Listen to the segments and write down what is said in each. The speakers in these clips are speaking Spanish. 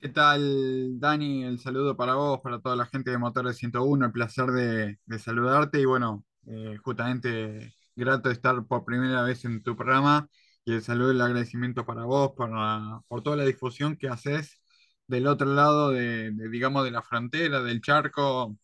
¿Qué tal, Dani? El saludo para vos, para toda la gente de Motores 101. El placer de, de saludarte y bueno, eh, justamente grato estar por primera vez en tu programa y el saludo y el agradecimiento para vos por, por toda la difusión que haces del otro lado de, de, digamos, de la frontera, del charco,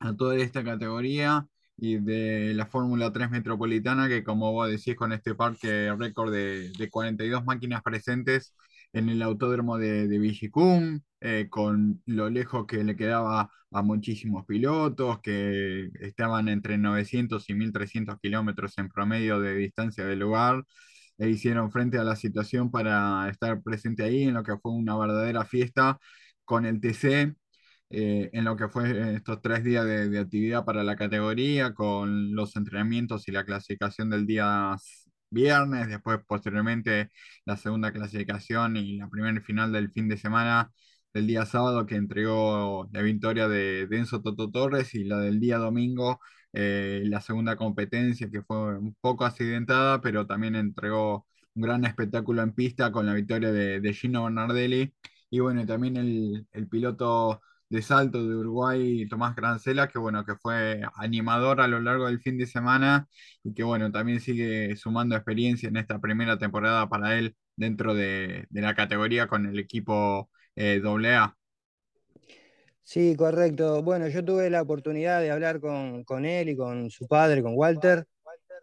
a toda esta categoría y de la Fórmula 3 Metropolitana, que como vos decís, con este parque récord de, de 42 máquinas presentes en el autódromo de, de Vigicum, eh, con lo lejos que le quedaba a muchísimos pilotos, que estaban entre 900 y 1300 kilómetros en promedio de distancia del lugar, e hicieron frente a la situación para estar presente ahí en lo que fue una verdadera fiesta con el TC eh, en lo que fue estos tres días de, de actividad para la categoría, con los entrenamientos y la clasificación del día viernes, después posteriormente la segunda clasificación y la primera final del fin de semana del día sábado que entregó la victoria de Denso Toto Torres y la del día domingo, eh, la segunda competencia que fue un poco accidentada, pero también entregó un gran espectáculo en pista con la victoria de, Gino Bernardelli. Y bueno, también el, el piloto de salto de Uruguay, Tomás Grancela, que bueno, que fue animador a lo largo del fin de semana y que bueno, también sigue sumando experiencia en esta primera temporada para él dentro de, de la categoría con el equipo eh, AA. Sí, correcto. Bueno, yo tuve la oportunidad de hablar con, con él y con su padre, con Walter,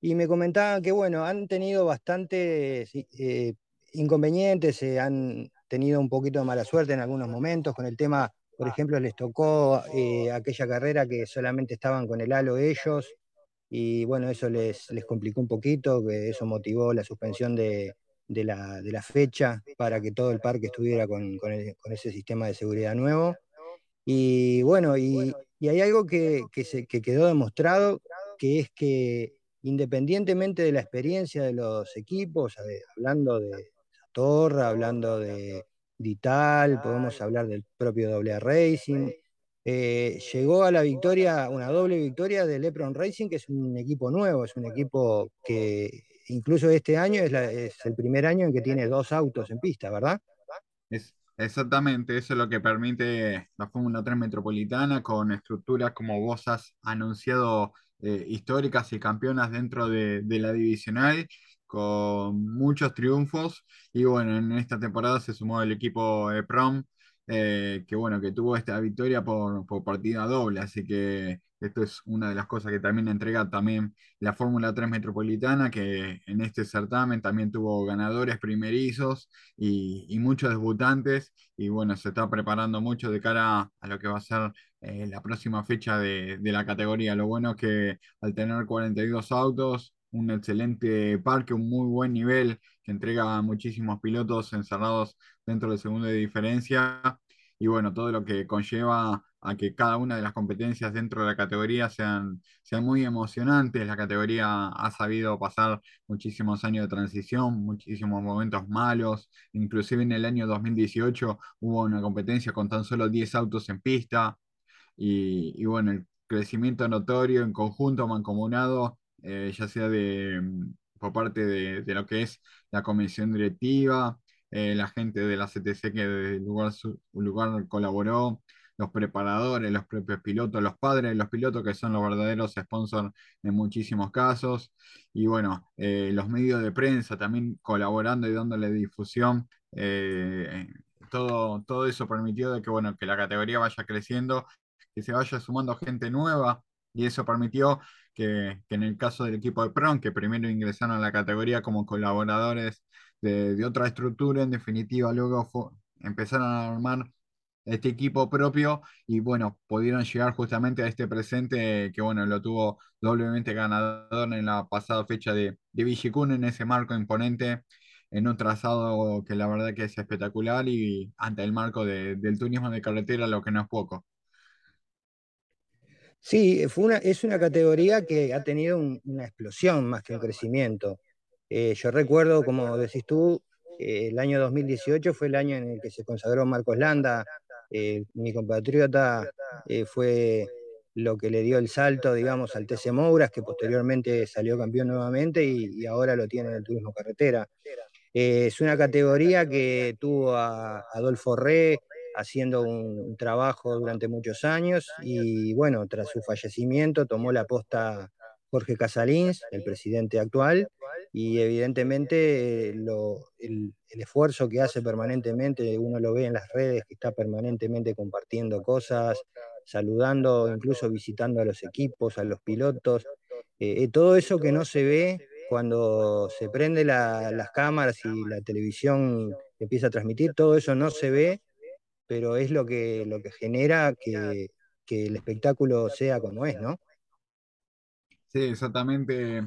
y me comentaban que, bueno, han tenido bastantes eh, inconvenientes, eh, han tenido un poquito de mala suerte en algunos momentos con el tema, por ejemplo, les tocó eh, aquella carrera que solamente estaban con el halo ellos, y bueno, eso les, les complicó un poquito, que eso motivó la suspensión de, de la, de la fecha para que todo el parque estuviera con, con el- con ese sistema de seguridad nuevo. Y bueno, y, y hay algo que, que se, que quedó demostrado, que es que independientemente de la experiencia de los equipos, hablando de Torra, hablando de Dital, podemos hablar del propio AA Racing, eh, llegó a la victoria, una doble victoria del Lepron Racing, que es un equipo nuevo, es un equipo que incluso este año es, la- es el primer año en que tiene dos autos en pista, ¿verdad? Es, exactamente, eso es lo que permite la Fórmula 3 Metropolitana con estructuras como vos has anunciado, eh, históricas y campeonas dentro de, de la divisional, con muchos triunfos. Y bueno, en esta temporada se sumó el equipo eh, Prom, eh, que bueno, que tuvo esta victoria por, por partida doble, así que esto es una de las cosas que también entrega también la Fórmula 3 Metropolitana, que en este certamen también tuvo ganadores primerizos y, y muchos debutantes, y bueno, se está preparando mucho de cara a lo que va a ser eh, la próxima fecha de, de la categoría. Lo bueno es que al tener 42 autos, un excelente parque, un muy buen nivel, que entrega a muchísimos pilotos encerrados dentro del segundo de diferencia, y bueno, todo lo que conlleva a que cada una de las competencias dentro de la categoría sean, sean muy emocionantes. La categoría ha sabido pasar muchísimos años de transición, muchísimos momentos malos, Inclusive en el año 2018 hubo una competencia con tan solo 10 autos en pista. Y, y bueno, el crecimiento notorio en conjunto, mancomunado, eh, ya sea de, mm, por parte de, de lo que es la comisión directiva, eh, la gente de la CTC que del lugar, su- lugar colaboró, los preparadores, los propios pilotos, los padres de los pilotos que son los verdaderos sponsors en muchísimos casos, y bueno, eh, los medios de prensa también colaborando y dándole difusión. eh, todo, todo eso permitió de que, bueno, que la categoría vaya creciendo que se vaya sumando gente nueva y eso permitió que, en el caso del equipo de PRON, que primero ingresaron a la categoría como colaboradores de, de otra estructura, en definitiva luego empezaron a armar este equipo propio y bueno, pudieron llegar justamente a este presente que bueno, lo tuvo doblemente ganador en la pasada fecha de, de Vigicún en ese marco imponente, en un trazado que la verdad que es espectacular y ante el marco de- del turismo de carretera, lo que no es poco. Sí, fue una, es una categoría que ha tenido un- una explosión más que un crecimiento. Eh, yo recuerdo, como decís tú, eh, el año 2018 fue el año en el que se consagró Marcos Landa, eh, mi compatriota, eh, fue lo que le dio el salto, digamos, al TC Mouras, que posteriormente salió campeón nuevamente y, y ahora lo tiene en el turismo carretera. Eh, es una categoría que tuvo a Adolfo Re, haciendo un, trabajo durante muchos años y bueno, tras su fallecimiento tomó la posta Jorge Casalins, el presidente actual, y evidentemente el, esfuerzo que hace permanentemente, uno lo ve en las redes, que está permanentemente compartiendo cosas, saludando, incluso visitando a los equipos, a los pilotos, eh, eh, todo eso que no se ve cuando se prende las cámaras y la televisión empieza a transmitir, todo eso no se ve, pero es lo que, lo que genera que, que el espectáculo sea como es, ¿no? Sí, exactamente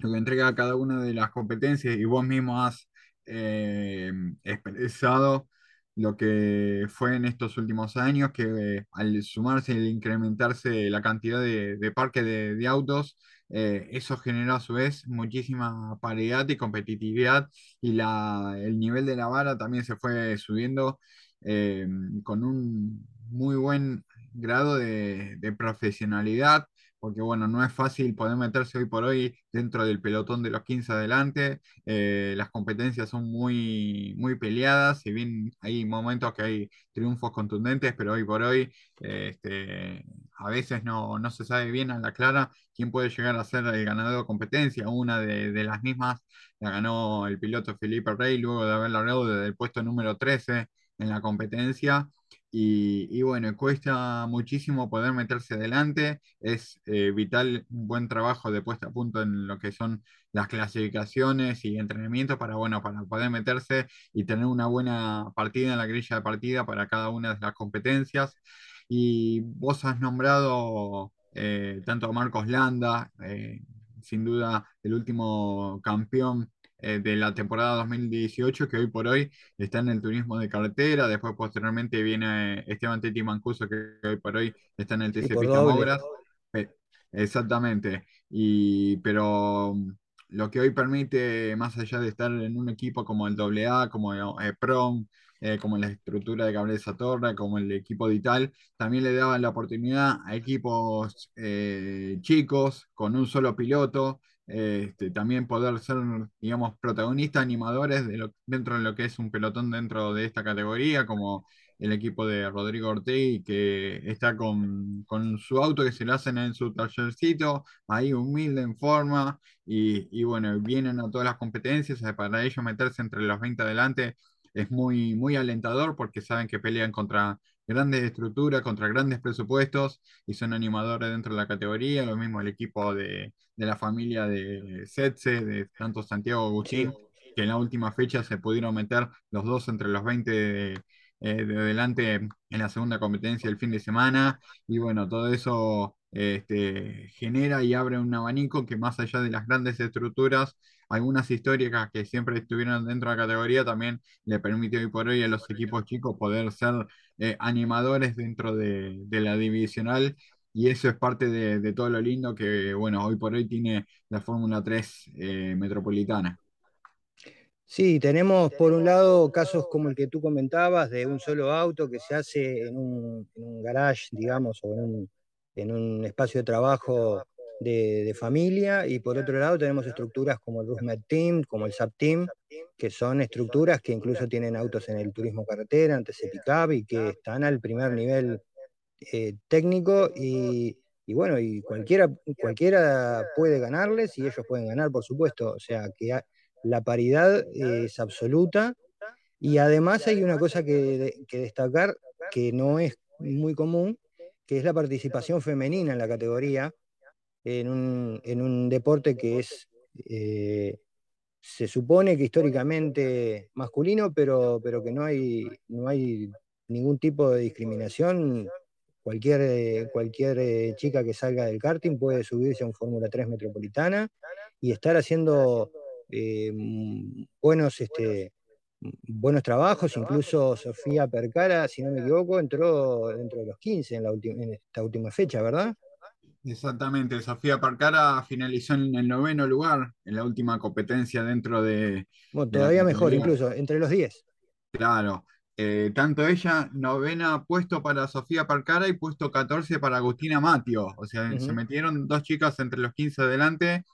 lo que entrega cada una de las competencias y vos mismo has eh, expresado lo que fue en estos últimos años, que al sumarse y incrementarse la cantidad de, de parques de, autos, eh, eso generó a su vez muchísima paridad y competitividad y la, el nivel de la vara también se fue subiendo eh, con un muy buen grado de, profesionalidad porque bueno, no es fácil poder meterse hoy por hoy dentro del pelotón de los 15 adelante. Eh, las competencias son muy, muy peleadas, si bien hay momentos que hay triunfos contundentes, pero hoy por hoy este, a veces no, se sabe bien a la clara quién puede llegar a ser el ganador de competencia. Una de, las mismas la ganó el piloto Felipe Rey luego de haber largado desde el puesto número 13 en la competencia. Y, bueno, cuesta muchísimo poder meterse adelante. Es eh, vital un buen trabajo de puesta a punto en lo que son las clasificaciones y entrenamientos para, bueno, para poder meterse y tener una buena partida en la grilla de partida para cada una de las competencias. Y vos has nombrado eh, tanto a Marcos Landa, eh, sin duda el último campeón eh, de la temporada 2018, que hoy por hoy está en el turismo de carretera. Después, posteriormente, viene Esteban Teti Mancuso, que hoy por hoy está en el TC Pista Obras. Eh, exactamente. Y, pero lo que hoy permite, más allá de estar en un equipo como el AA, como el PROM, eh, como la estructura de Gabriel Satorra, como el equipo Dital, también le daban la oportunidad a equipos chicos con un solo piloto este, también poder ser, digamos, protagonistas, animadores de dentro de lo que es un pelotón dentro de esta categoría, como el equipo de Rodrigo Ortega, que está con, su auto que se lo hacen en su tallercito, ahí humilde en forma, y, bueno, vienen a todas las competencias, para ellos meterse entre los 20 adelante es muy, muy alentador porque saben que pelean contra grandes estructuras, contra grandes presupuestos y son animadores dentro de la categoría, lo mismo el equipo de, la familia de Setze, de tanto Santiago Agustín, que en la última fecha se pudieron meter los dos entre los 20 de, eh, de adelante en la segunda competencia del fin de semana. Y bueno, todo eso este, genera y abre un abanico que más allá de las grandes estructuras, algunas históricas que siempre estuvieron dentro de la categoría también le permite hoy por hoy a los equipos chicos poder ser eh, animadores dentro de, la divisional y eso es parte de, todo lo lindo que, bueno, hoy por hoy tiene la Fórmula 3 eh, metropolitana. Sí, tenemos por un lado casos como el que tú comentabas de un solo auto que se hace en un, garage, digamos, o en un, en un espacio de trabajo de, familia y por otro lado tenemos estructuras como el Rusmed Team, como el SAP Team, que son estructuras que incluso tienen autos en el turismo carretera, antes de y que están al primer nivel eh, técnico y, bueno, y cualquiera, cualquiera puede ganarles y ellos pueden ganar, por supuesto, o sea que la paridad es absoluta y además hay una cosa que, que destacar que no es muy común, que es la participación femenina en la categoría, en un, deporte que es, eh, se supone que históricamente masculino, pero, pero que no hay, no hay ningún tipo de discriminación. Cualquier, cualquier eh, chica que salga del karting puede subirse a un Fórmula 3 metropolitana y estar haciendo eh, buenos, este, buenos trabajos, incluso Sofía Percara, si no me equivoco, entró dentro de los 15 en, la en esta última fecha, ¿verdad? Exactamente, Sofía Parcara finalizó en el noveno lugar en la última competencia dentro de... Bueno, todavía mejor, incluso, entre los 10. Claro, eh, tanto ella, novena puesto para Sofía Parcara y puesto 14 para Agustina Matio. O sea, se metieron dos chicas entre los 15 adelante.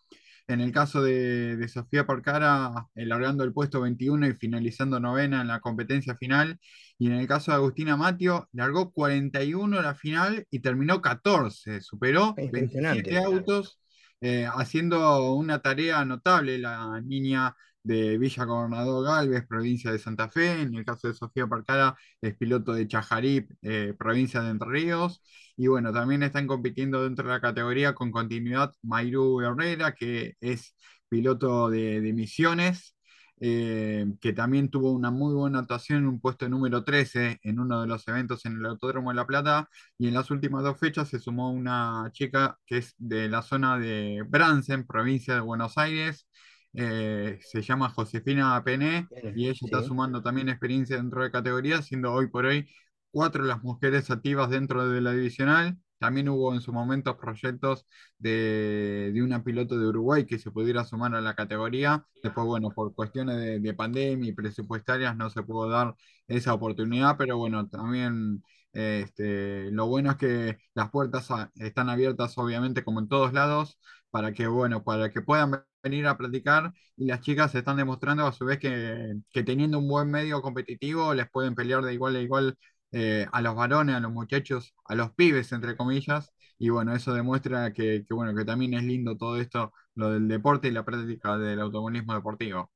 En el caso de, de Sofía Porcara, eh, largando el puesto 21 y finalizando novena en la competencia final. Y en el caso de Agustina Matio, largó 41 la final y terminó 14. Superó 27 autos, eh, haciendo una tarea notable la niña de Villa Gobernador Galvez, provincia de Santa Fe. En el caso de Sofía Parcara, es piloto de Chajarí, eh, provincia de Entre Ríos. Y bueno, también están compitiendo dentro de la categoría con continuidad Mayru Herrera, que es piloto de, Misiones, eh, que también tuvo una muy buena actuación en un puesto número 13 en uno de los eventos en el Autódromo de La Plata. Y en las últimas dos fechas se sumó una chica que es de la zona de Bransen, provincia de Buenos Aires, eh, se llama Josefina Pené y ella está sumando también experiencia dentro de categoría, siendo hoy por hoy cuatro las mujeres activas dentro de la divisional. También hubo en su momento proyectos de, una piloto de Uruguay que se pudiera sumar a la categoría. Después, bueno, por cuestiones de, pandemia y presupuestarias no se pudo dar esa oportunidad, pero bueno, también este, lo bueno es que las puertas están abiertas, obviamente, como en todos lados, para que, bueno, para que puedan venir a platicar y las chicas están demostrando a su vez que, teniendo un buen medio competitivo les pueden pelear de igual a igual eh, a los varones, a los muchachos, a los pibes, entre comillas. Y bueno, eso demuestra que, bueno, que también es lindo todo esto, lo del deporte y la práctica del automovilismo deportivo.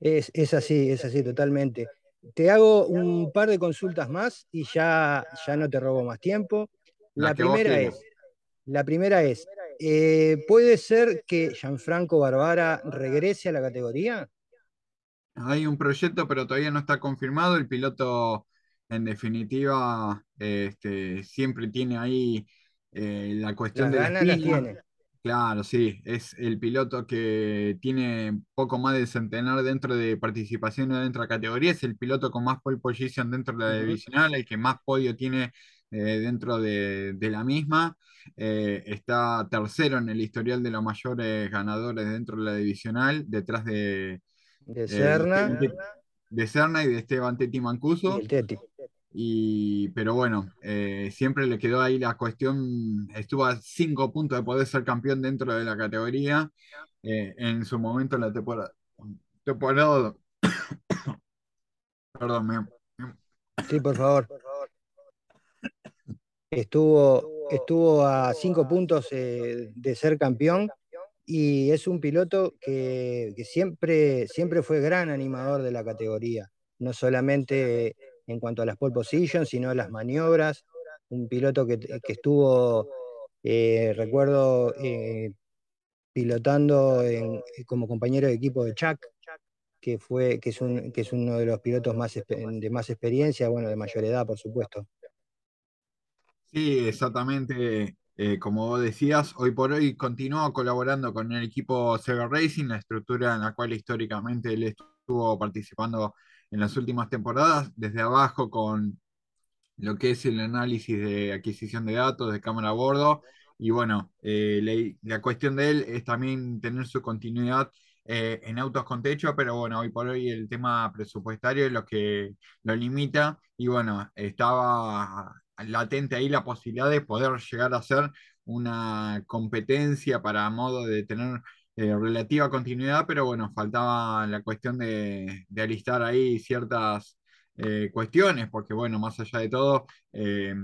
Es, es así, es así, totalmente. Te hago un par de consultas más y ya, ya no te robo más tiempo. La, primera es, la primera es, eh, ¿Puede ser que Gianfranco Barbara regrese a la categoría? Hay un proyecto, pero todavía no está confirmado. El piloto, en definitiva, este, siempre tiene ahí eh, la cuestión de la tiene. Claro, sí, es el piloto que tiene poco más de centenar dentro de participación dentro de la categoría, es el piloto con más pole position dentro de la divisional, el que más podio tiene dentro de, la misma. Eh, está tercero en el historial de los mayores ganadores dentro de la divisional, detrás de, de Serna. de, y de Esteban Teti Mancuso. Y pero bueno, eh, siempre le quedó ahí la cuestión, estuvo a cinco puntos de poder ser campeón dentro de la categoría. en su momento en la temporada. temporada perdón, Sí, por favor. Estuvo, estuvo a cinco puntos eh, de ser campeón y es un piloto que, siempre, siempre fue gran animador de la categoría, no solamente en cuanto a las pole positions, sino a las maniobras. Un piloto que, estuvo, eh, recuerdo, eh, pilotando como compañero de equipo de Chuck, que, fue, que, es un, que es uno de los pilotos más, de más experiencia, bueno, de mayor edad, por supuesto. Sí, exactamente. Eh, como decías, hoy por hoy continúa colaborando con el equipo Sega Racing, la estructura en la cual históricamente él estuvo participando en las últimas temporadas, desde abajo con lo que es el análisis de adquisición de datos, de cámara a bordo. Y bueno, eh, la, cuestión de él es también tener su continuidad eh, en autos con techo, pero bueno, hoy por hoy el tema presupuestario es lo que lo limita. Y bueno, estaba latente ahí la posibilidad de poder llegar a ser una competencia para modo de tener eh, relativa continuidad, pero bueno, faltaba la cuestión de, alistar ahí ciertas eh, cuestiones, porque bueno, más allá de todo, eh,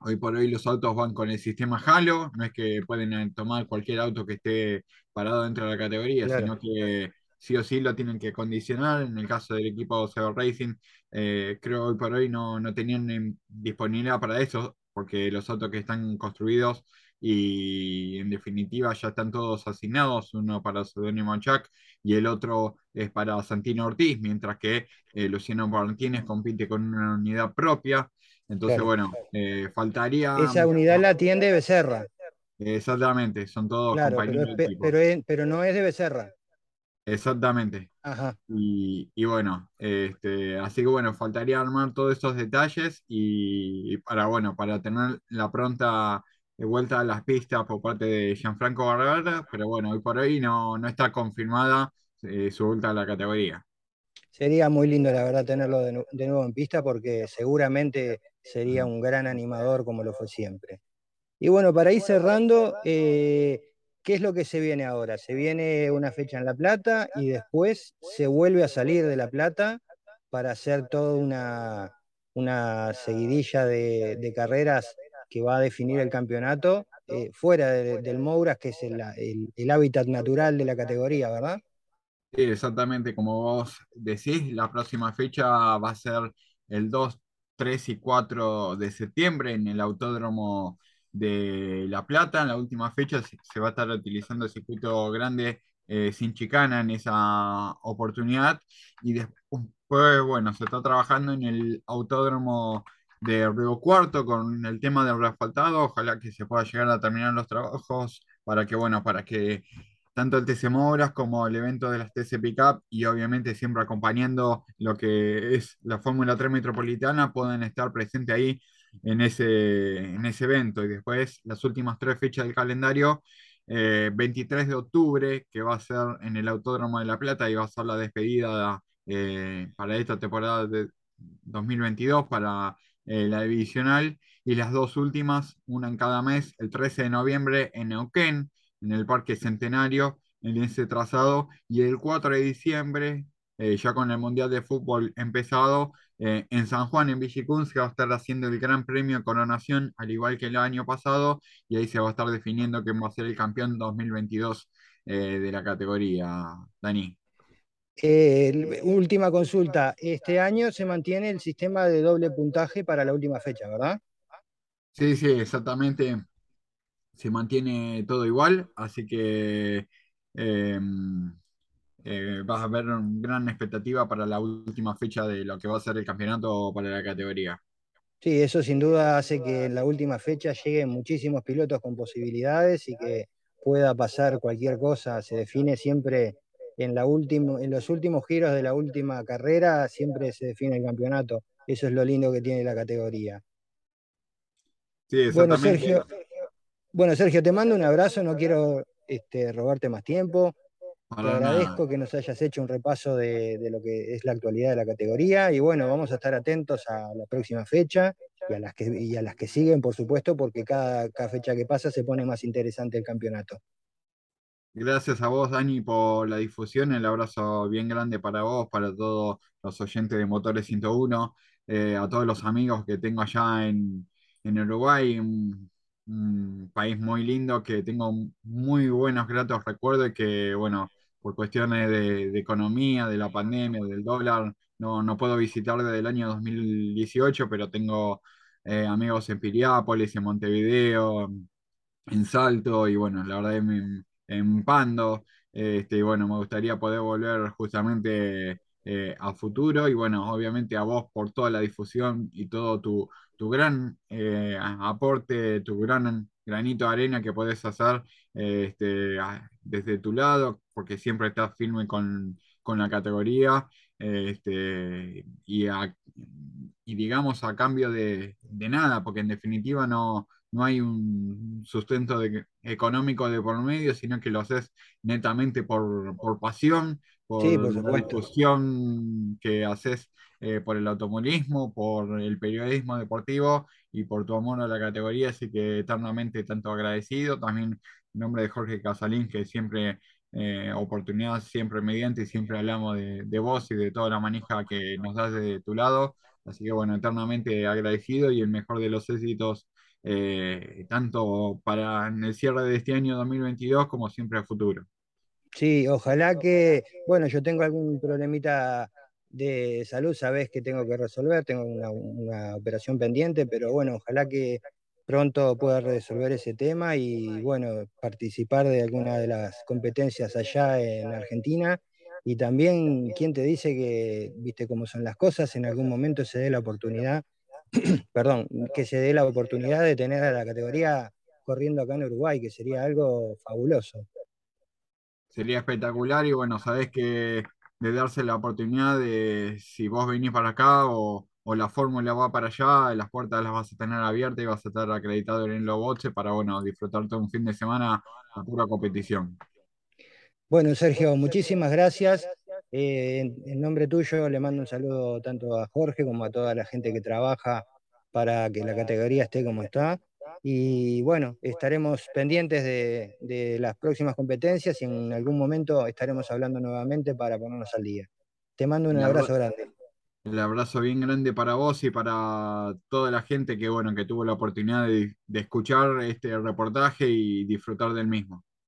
hoy por hoy los autos van con el sistema Halo, no es que pueden tomar cualquier auto que esté parado dentro de la categoría, sino que sí o sí lo tienen que condicionar. En el caso del equipo Sever Racing, eh, creo hoy por hoy no, no tenían disponibilidad para eso, porque los autos que están construidos y en definitiva ya están todos asignados, uno para Pseudónimo Chuck y el otro es para Santino Ortiz, mientras que eh, Luciano Martínez compite con una unidad propia. Entonces, bueno, eh, faltaría. Esa unidad la atiende Becerra. Exactamente, son todos compañeros. Pero, pero, no es de Becerra. Exactamente. Y, bueno, este, así que bueno, faltaría armar todos estos detalles y, para bueno, para tener la pronta vuelta a las pistas por parte de Gianfranco Barbera, pero bueno, hoy por hoy no, no está confirmada eh, su vuelta a la categoría. Sería muy lindo, la verdad, tenerlo de, nuevo en pista porque seguramente sería un gran animador como lo fue siempre. Y bueno, para ir cerrando, eh, ¿qué es lo que se viene ahora? Se viene una fecha en La Plata y después se vuelve a salir de La Plata para hacer toda una, una seguidilla de, carreras que va a definir el campeonato eh, fuera del Mouras, que es el, hábitat natural de la categoría, ¿verdad? Sí, exactamente, como vos decís, la próxima fecha va a ser el 2, 3 y 4 de septiembre en el Autódromo de La Plata. En la última fecha se, va a estar utilizando el circuito grande eh, sin chicana en esa oportunidad. Y después, bueno, se está trabajando en el Autódromo de Río Cuarto con el tema del reasfaltado. Ojalá que se pueda llegar a terminar los trabajos para que, bueno, para que tanto el TC Moras como el evento de las TC Pickup y obviamente siempre acompañando lo que es la Fórmula 3 Metropolitana pueden estar presentes ahí en ese, en ese evento. Y después las últimas tres fechas del calendario, 23 eh, de octubre, que va a ser en el Autódromo de La Plata y va a ser la despedida eh, para esta temporada de 2022, para eh, la divisional. Y las dos últimas, una en cada mes, el 13 de noviembre en Neuquén en el Parque Centenario, en ese trazado, y el 4 de diciembre, eh, ya con el Mundial de Fútbol empezado, eh, en San Juan, en Villicún, se va a estar haciendo el Gran Premio Coronación, al igual que el año pasado, y ahí se va a estar definiendo quién va a ser el campeón 2022 eh, de la categoría, Dani. última consulta, este año se mantiene el sistema de doble puntaje para la última fecha, ¿verdad? Sí, sí, exactamente se mantiene todo igual, así que em, eh, vas a ver una gran expectativa para la última fecha de lo que va a ser el campeonato para la categoría. Sí, eso sin duda hace que en la última fecha lleguen muchísimos pilotos con posibilidades y que pueda pasar cualquier cosa. Se define siempre en, la en los últimos giros de la última carrera, siempre se define el campeonato. Eso es lo lindo que tiene la categoría. Sí, exactamente. Bueno, Sergio, bueno, Sergio, te mando un abrazo, no quiero este, robarte más tiempo. Te agradezco que nos hayas hecho un repaso de, lo que es la actualidad de la categoría y bueno, vamos a estar atentos a la próxima fecha y a las que, a las que siguen, por supuesto, porque cada, cada fecha que pasa se pone más interesante el campeonato. Gracias a vos, Dani, por la difusión. El abrazo bien grande para vos, para todos los oyentes de Motores 101, eh, a todos los amigos que tengo allá en, en Uruguay un país muy lindo que tengo muy buenos, gratos recuerdos y que, bueno, por cuestiones de, economía, de la pandemia, del dólar, no, no puedo visitar desde el año 2018, pero tengo eh, amigos en Piriápolis, en Montevideo, en Salto y, bueno, la verdad en, en Pando. Este, y bueno, me gustaría poder volver justamente eh, a futuro y bueno, obviamente a vos por toda la difusión y todo tu, tu gran eh, aporte, tu gran granito de arena que podés hacer este, desde tu lado, porque siempre estás firme con, la categoría este, y, y, digamos a cambio de, nada, porque en definitiva no, no hay un sustento económico de por medio, sino que lo haces netamente por, pasión, por, la discusión que haces eh, por el automovilismo, por el periodismo deportivo y por tu amor a la categoría, así que eternamente tanto agradecido. También en nombre de Jorge Casalín, que siempre, eh, oportunidad siempre mediante, y siempre hablamos de, de vos y de toda la manija que nos das de tu lado. Así que bueno, eternamente agradecido y el mejor de los éxitos, eh, tanto para el cierre de este año 2022 como siempre a futuro. Sí, ojalá que, bueno, yo tengo algún problemita de salud sabes que tengo que resolver, tengo una, operación pendiente, pero bueno, ojalá que pronto pueda resolver ese tema y bueno, participar de alguna de las competencias allá en Argentina. Y también, ¿quién te dice que, viste cómo son las cosas, en algún momento se dé la oportunidad, perdón, que se dé la oportunidad de tener a la categoría corriendo acá en Uruguay, que sería algo fabuloso. Sería espectacular y bueno, sabes que de darse la oportunidad de si vos venís para acá o, la fórmula va para allá, las puertas las vas a tener abiertas y vas a estar acreditado en los boches para bueno, disfrutar todo un fin de semana a pura competición. Bueno, Sergio, muchísimas gracias. Eh, en, nombre tuyo le mando un saludo tanto a Jorge como a toda la gente que trabaja para que la categoría esté como está. Y bueno, estaremos pendientes de, de las próximas competencias y en algún momento estaremos hablando nuevamente para ponernos al día. Te mando un El abrazo abra- grande. el abrazo bien grande para vos y para toda la gente que, bueno, que tuvo la oportunidad de de escuchar este reportaje y disfrutar del mismo.